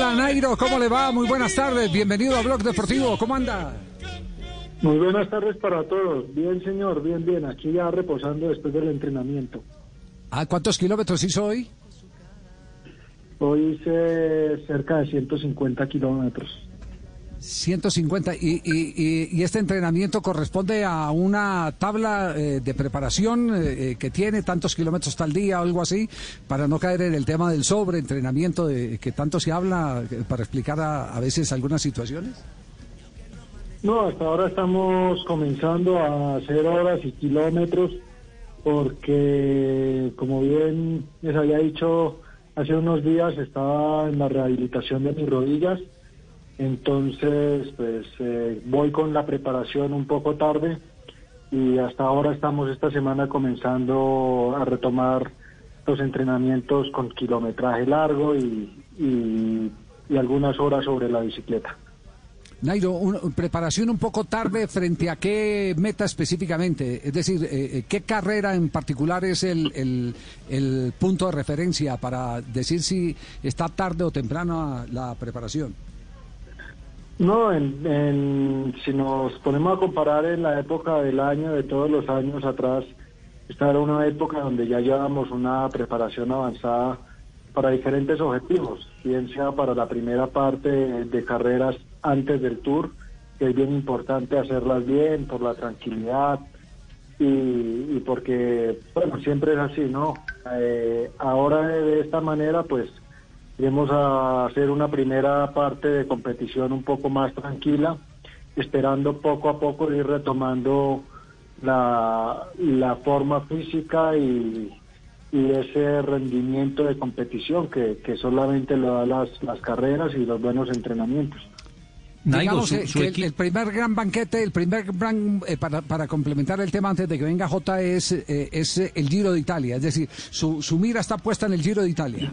Hola Nairo, ¿cómo le va? Muy buenas tardes. Bienvenido a Blog Deportivo. ¿Cómo anda? Muy buenas tardes para todos. Bien, señor, bien, bien. Aquí ya reposando después del entrenamiento. ¿A cuántos kilómetros hizo hoy? Hoy hice cerca de 150 kilómetros. 150. ¿Y, y, y, este entrenamiento corresponde a una tabla eh, de preparación eh, que tiene tantos kilómetros tal día o algo así, para no caer en el tema del sobreentrenamiento de que tanto se habla, eh, para explicar a, a veces algunas situaciones? No, hasta ahora estamos comenzando a hacer horas y kilómetros porque, como bien les había dicho hace unos días, estaba en la rehabilitación de mis rodillas. Entonces, pues eh, voy con la preparación un poco tarde y hasta ahora estamos esta semana comenzando a retomar los entrenamientos con kilometraje largo y, y, y algunas horas sobre la bicicleta. Nairo, una preparación un poco tarde frente a qué meta específicamente, es decir, eh, ¿qué carrera en particular es el, el, punto de referencia para decir si está tarde o temprano la preparación? No, en, si nos ponemos a comparar en la época del año, de todos los años atrás, esta era una época donde ya llevamos una preparación avanzada para diferentes objetivos, bien sea para la primera parte de carreras antes del tour, que es bien importante hacerlas bien por la tranquilidad y, y porque, bueno, siempre es así, ¿no? Eh, ahora de, esta manera, pues, iremos a hacer una primera parte de competición un poco más tranquila, esperando poco a poco ir retomando la, la forma física y, y ese rendimiento de competición que, que solamente lo da las, las carreras y los buenos entrenamientos. Nairo, su, su el, el, primer gran banquete, el primer gran, eh, para, para, complementar el tema antes de que venga J, es, eh, es el Giro de Italia. Es decir, su, su mira está puesta en el Giro de Italia.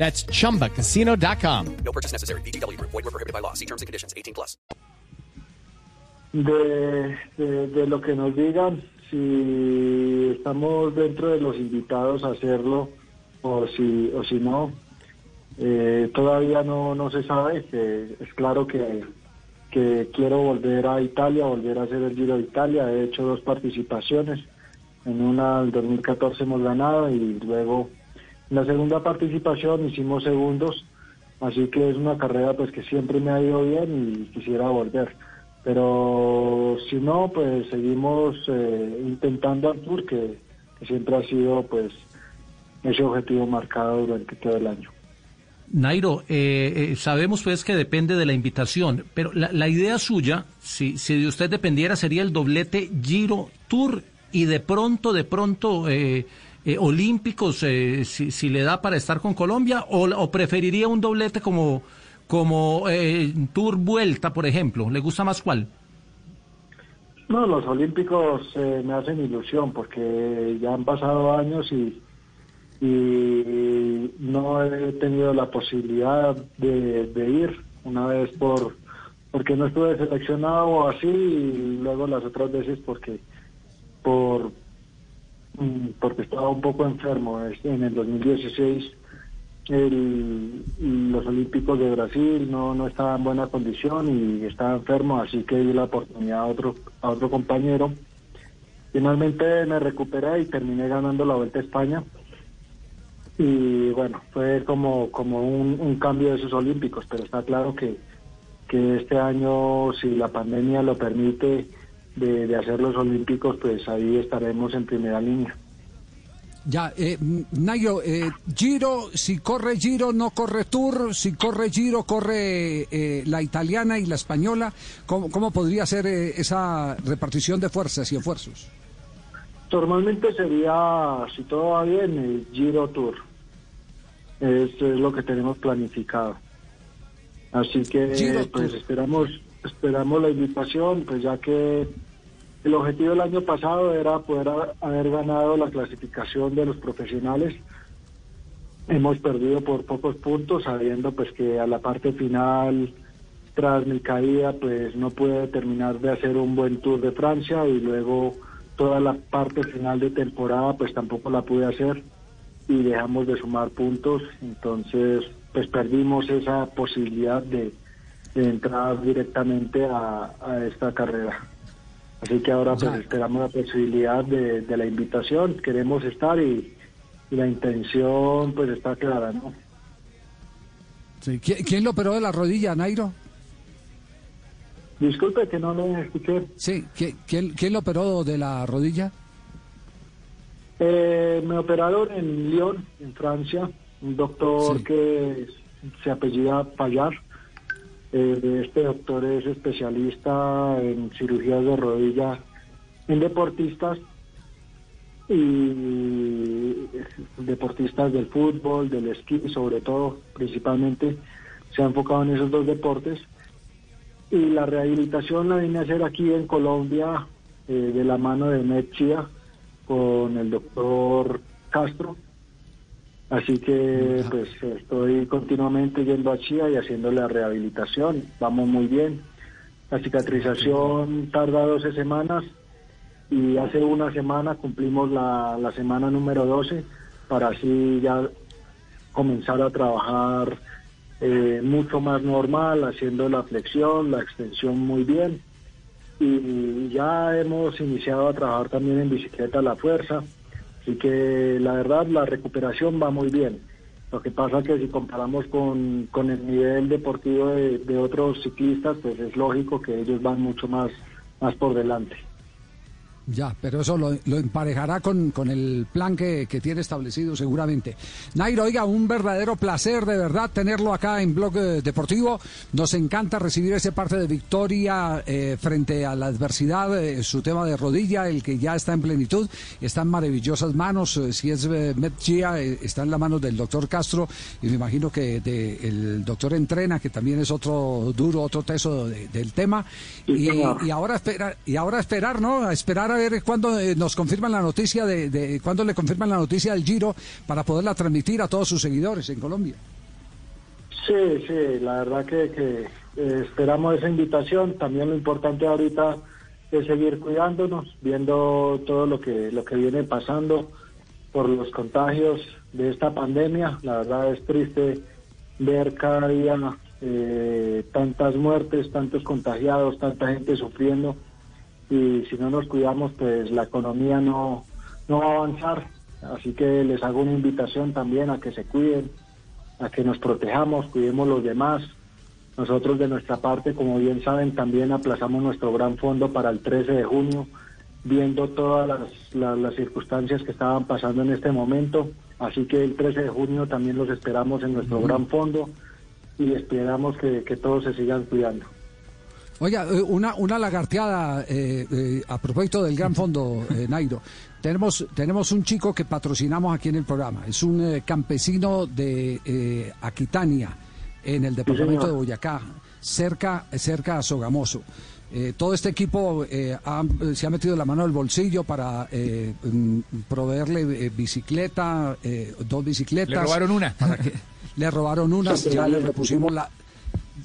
That's chumbacasino.com. No purchase necessary. BGW. Void were prohibited by law. See terms and conditions 18 plus. De, de, de, lo que nos digan, si estamos dentro de los invitados a hacerlo o si, o si no, eh, todavía no, no se sabe. Que es claro que, que quiero volver a Italia, volver a hacer el Giro de Italia. He hecho dos participaciones. En una, el 2014 hemos ganado y luego la segunda participación hicimos segundos, así que es una carrera pues que siempre me ha ido bien y quisiera volver. Pero si no, pues seguimos eh, intentando al tour, que, siempre ha sido pues ese objetivo marcado durante todo el año. Nairo, eh, eh, sabemos pues que depende de la invitación, pero la, la idea suya, si, si de usted dependiera, sería el doblete Giro Tour y de pronto, de pronto... Eh, eh, olímpicos eh, si, si, le da para estar con Colombia o, preferiría un doblete como como eh, Tour Vuelta, por ejemplo? ¿Le gusta más cuál? No, los olímpicos eh, me hacen ilusión porque ya han pasado años y, y no he tenido la posibilidad de, de, ir una vez por porque no estuve seleccionado así y luego las otras veces porque por porque estaba un poco enfermo. En el 2016 el, los Olímpicos de Brasil no, no estaba en buena condición y estaba enfermo, así que di la oportunidad a otro, a otro compañero. Finalmente me recuperé y terminé ganando la Vuelta a España. y bueno, fue como, como un, un cambio de esos olímpicos, pero está claro que, que este año, si la pandemia lo permite, de, de hacer los olímpicos, pues ahí estaremos en primera línea. Ya, eh, Nayo, eh, Giro, si corre Giro, no corre Tour, si corre Giro, corre eh, la italiana y la española. ¿Cómo, cómo podría ser eh, esa repartición de fuerzas y esfuerzos? Normalmente sería, si todo va bien, el Giro Tour. Eso es lo que tenemos planificado. Así que Giro pues Tour. esperamos, esperamos la invitación, pues ya que el objetivo del año pasado era poder ha- haber ganado la clasificación de los profesionales. Hemos perdido por pocos puntos, sabiendo pues que a la parte final, tras mi caída, pues no pude terminar de hacer un buen Tour de Francia y luego toda la parte final de temporada pues tampoco la pude hacer y dejamos de sumar puntos, entonces pues perdimos esa posibilidad de, de entrar directamente a, a esta carrera. Así que ahora pues esperamos la posibilidad de, de la invitación, queremos estar y, y la intención pues está clara, ¿no? Sí. ¿Qui- ¿Quién lo operó de la rodilla, Nairo? Disculpe que no lo escuché. Sí, ¿qui- ¿quién, quién lo operó de la rodilla? Eh, me operaron en Lyon, en Francia, un doctor Sí. que se apellida Payar. Eh, este doctor es especialista en cirugías de rodilla en deportistas y deportistas del fútbol, del esquí, sobre todo, principalmente, se ha enfocado en esos dos deportes. Y la rehabilitación la vine a hacer aquí en Colombia eh, de la mano de Metchia con el doctor Castro. Así que pues estoy continuamente yendo a Chía y haciéndole la rehabilitación. Vamos muy bien. La cicatrización tarda 12 semanas y hace una semana cumplimos la, la semana número 12 para así ya comenzar a trabajar eh, mucho más normal, haciendo la flexión, la extensión muy bien. Y ya hemos iniciado a trabajar también en bicicleta la fuerza. Así que la verdad la recuperación va muy bien. Lo que pasa que si comparamos con, con el nivel deportivo de, de otros ciclistas, pues es lógico que ellos van mucho más, más por delante. Ya, pero eso lo, lo emparejará con, con el plan que, que tiene establecido seguramente. Nairo, oiga, un verdadero placer de verdad tenerlo acá en Blog eh, Deportivo. Nos encanta recibir ese parte de victoria eh, frente a la adversidad, eh, su tema de rodilla, el que ya está en plenitud, está en maravillosas manos. eh, si es Met Gia, eh, está en la mano del doctor Castro y me imagino que de, el doctor Entrena, que también es otro duro, otro teso de- del tema. Sí, Y, ahora esperar, y ahora esperar, ¿no? A esperar a ver cuándo eh, nos confirman la noticia de, de le confirman la noticia del Giro para poderla transmitir a todos sus seguidores en Colombia. Sí, sí, la verdad que, que, eh, esperamos esa invitación. También lo importante ahorita es seguir cuidándonos, viendo todo lo que lo que viene pasando por los contagios de esta pandemia. La verdad es triste ver cada día eh, tantas muertes, tantos contagiados, tanta gente sufriendo. Y si no nos cuidamos, pues la economía no, no va a avanzar. Así que les hago una invitación también a que se cuiden, a que nos protejamos, cuidemos los demás. Nosotros de nuestra parte, como bien saben, también aplazamos nuestro gran fondo para el 13 de junio, viendo todas las, las- las circunstancias que estaban pasando en este momento. Así que el 13 de junio también los esperamos en nuestro gran fondo y esperamos que, que todos se sigan cuidando. Oiga, eh, una, una lagarteada eh, eh, a propósito del Gran Fondo, eh, Nairo. Tenemos, tenemos un chico que patrocinamos aquí en el programa. Es un campesino de Aquitania, en el departamento de. Boyacá, cerca, cerca a Sogamoso. Todo este equipo ha- se ha metido la mano al bolsillo para mm, proveerle bicicleta, dos bicicletas. Le robaron una. para que- le robaron una, ya le repusimos la,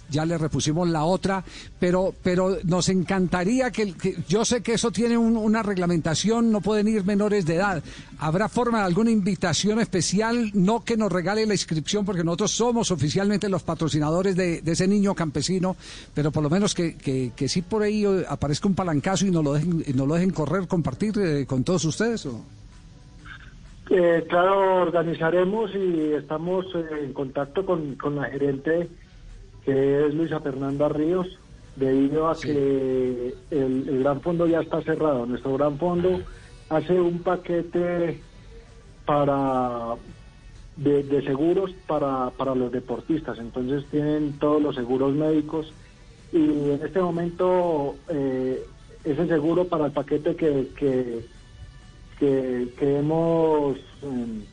ya le repusimos la otra, pero, pero nos encantaría que, que- yo sé que eso tiene un- una reglamentación, no pueden ir menores de edad. ¿Habrá forma de alguna invitación especial? No que nos regale la inscripción, porque nosotros somos oficialmente los patrocinadores de, ese niño campesino, pero por lo menos que, que, que sí por ahí aparezca un palancazo y nos lo dejen, y nos lo dejen correr, compartir eh, con todos ustedes. ¿o? Eh, claro, organizaremos y estamos eh, en contacto con, con la gerente que es Luisa Fernanda Ríos, debido a que el, el Gran Fondo ya está cerrado. Nuestro Gran Fondo hace un paquete para de, de seguros para, para los deportistas, entonces tienen todos los seguros médicos y en este momento eh, ese seguro para el paquete que, que, que, que hemos em,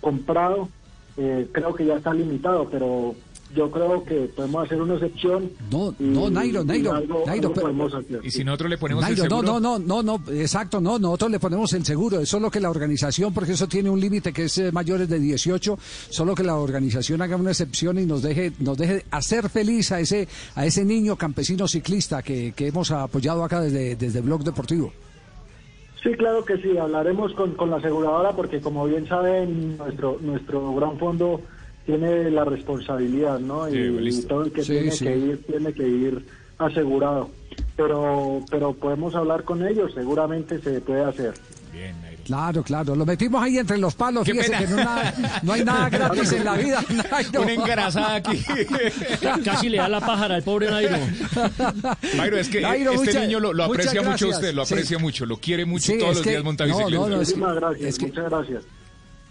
comprado eh, creo que ya está limitado, pero yo creo que podemos hacer una excepción. No, y- no, Nairo, y Nairo, algo- Nairo, algo pero- podemos hacer. Y si nosotros le ponemos Nairo, el no, seguro... no, no, no, no, exacto, no, nosotros le ponemos el seguro, es solo que la organización, porque eso tiene un límite que es eh, mayores de 18, solo que la organización haga una excepción y nos deje, nos deje hacer feliz a ese, a ese niño campesino ciclista que, que hemos apoyado acá desde, desde Blog Deportivo. Sí, claro que sí, hablaremos con, con la aseguradora porque como bien saben, nuestro, nuestro gran fondo tiene la responsabilidad, ¿no? Y, Sí, y listo. todo el que Sí, tiene sí. que ir, tiene que ir asegurado. Pero, pero podemos hablar con ellos, seguramente se puede hacer. Bien, Nairo. Claro, claro, lo metimos ahí entre los palos, Qué fíjese pena. que no, nada- no hay nada gratis en la vida. Nairo. Una engrasada aquí. Casi le da la pájara al pobre Nairo. Nairo, es que Nairo, este mucha- niño lo, lo muchas aprecia mucho a usted, lo Sí. aprecia mucho, lo quiere mucho Sí, todos los que- días monta no, no, bicicleta. no, es que- Muchísimas gracias, es que- muchas gracias.